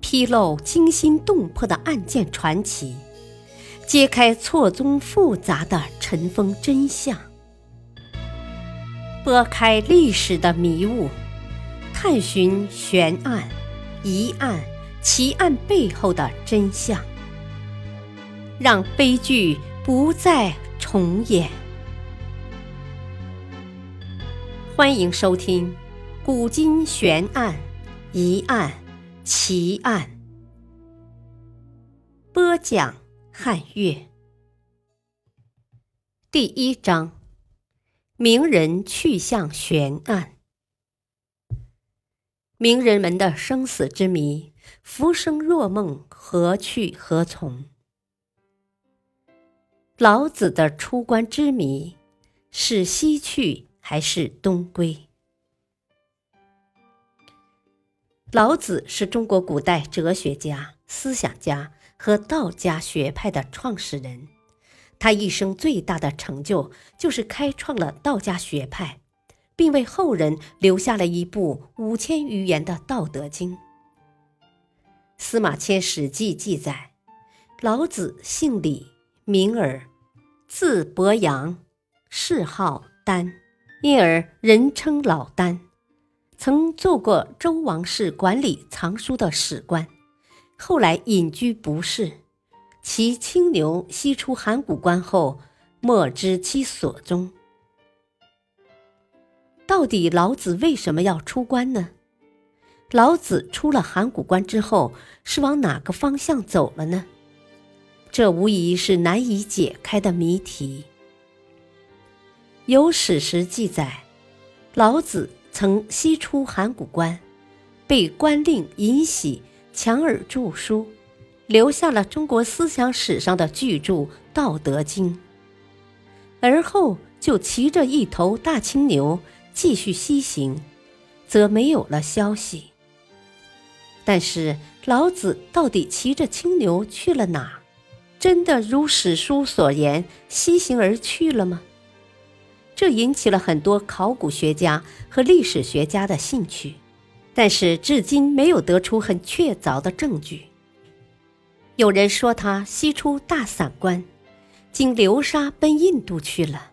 披露惊心动魄的案件传奇，揭开错综复杂的尘封真相，拨开历史的迷雾，探寻悬案、疑案、奇案背后的真相，让悲剧不再重演。欢迎收听《古今悬案、疑案、奇案》，播讲汉乐。第一章：名人去向悬案。名人们的生死之谜，浮生若梦，何去何从？老子的出关之谜，是西去？还是东归。老子是中国古代哲学家、思想家和道家学派的创始人。他一生最大的成就就是开创了道家学派，并为后人留下了一部五千余言的《道德经》。司马迁《史记》记载，老子姓李，名耳，字伯阳，谥号丹。因而人称老聃，曾做过周王室管理藏书的史官，后来隐居不仕。其青牛西出函谷关后，莫知其所终。到底老子为什么要出关呢？老子出了函谷关之后，是往哪个方向走了呢？这无疑是难以解开的谜题。有史实记载，老子曾西出函谷关，被官令尹喜强而著书，留下了中国思想史上的巨著《道德经》。而后就骑着一头大青牛继续西行，则没有了消息。但是老子到底骑着青牛去了哪？真的如史书所言，西行而去了吗？这引起了很多考古学家和历史学家的兴趣，但是至今没有得出很确凿的证据。有人说他西出大散关，经流沙奔印度去了，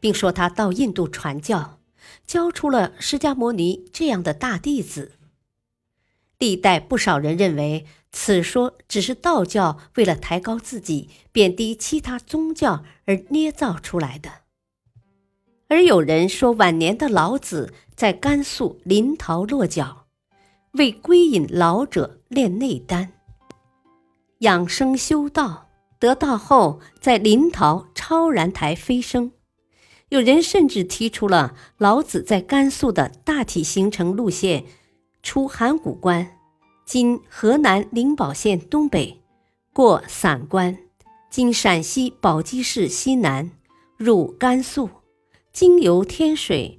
并说他到印度传教，教出了释迦牟尼这样的大弟子。历代不少人认为此说只是道教为了抬高自己、贬低其他宗教而捏造出来的。而有人说，晚年的老子在甘肃临洮落脚，为归隐老者炼内丹，养生修道，得道后在临洮超然台飞升。有人甚至提出了老子在甘肃的大体行程路线：出函谷关（今河南灵宝县东北），过散关（今陕西宝鸡市西南），入甘肃。经由天水、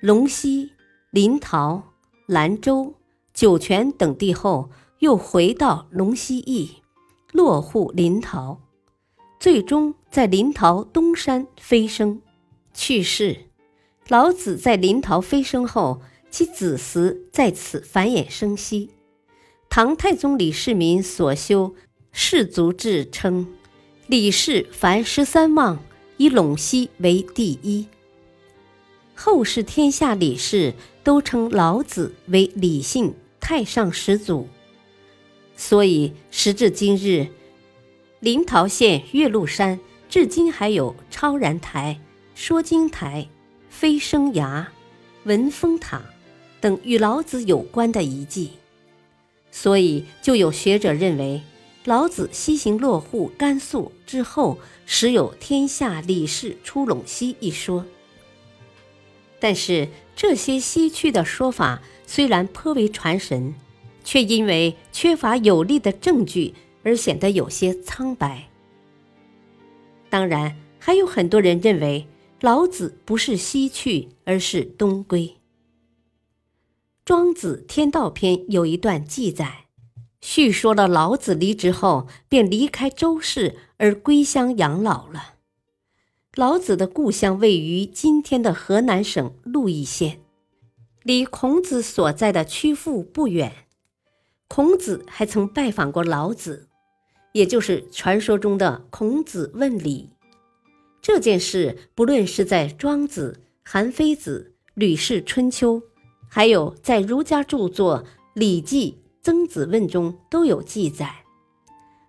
龙溪、临洮、兰州、酒泉等地后，又回到龙溪驿，落户临洮，最终在临洮东山飞升，去世。老子在临洮飞升后，其子嗣在此繁衍生息。唐太宗李世民所修氏族志称，李氏凡十三望，以陇西为第一。后世天下李氏都称老子为李姓太上始祖，所以时至今日，临洮县岳麓山至今还有超然台、说经台、飞升崖、文峰塔等与老子有关的遗迹。所以，就有学者认为，老子西行落户甘肃之后，时有天下李氏出陇西一说。但是这些西去的说法虽然颇为传神，却因为缺乏有力的证据而显得有些苍白。当然，还有很多人认为老子不是西去，而是东归。《庄子·天道篇》有一段记载，叙说了老子离职后便离开周氏而归乡养老了。老子的故乡位于今天的河南省鹿邑县，离孔子所在的曲阜不远。孔子还曾拜访过老子，也就是传说中的孔子问礼。这件事，不论是在《庄子》《韩非子》《吕氏春秋》，还有在儒家著作《礼记》《曾子问》中都有记载。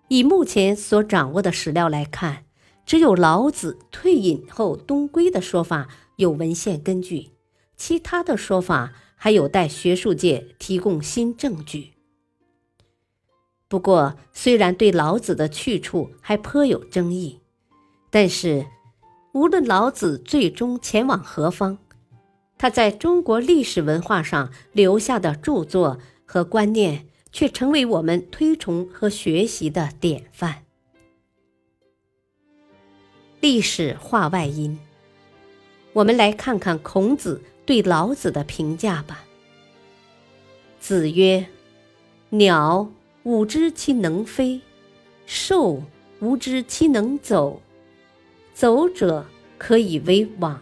以目前所掌握的史料来看，只有老子退隐后东归的说法有文献根据，其他的说法还有待学术界提供新证据。不过，虽然对老子的去处还颇有争议，但是无论老子最终前往何方，他在中国历史文化上留下的著作和观念，却成为我们推崇和学习的典范。历史话外音，我们来看看孔子对老子的评价吧。子曰：“鸟。”吾知其能飞，兽吾知其能走。走者可以为网，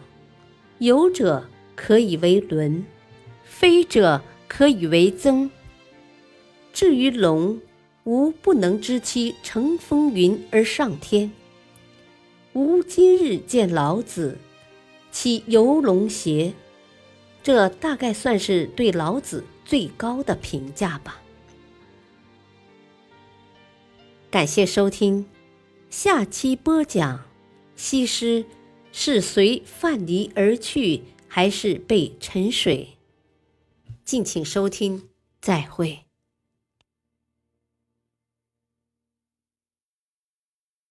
游者可以为轮，飞者可以为曾。至于龙，吾不能知其乘风云而上天。吾今日见老子，其游龙邪？这大概算是对老子最高的评价吧。感谢收听，下期播讲：西施是随范蠡而去，还是被沉水？敬请收听，再会。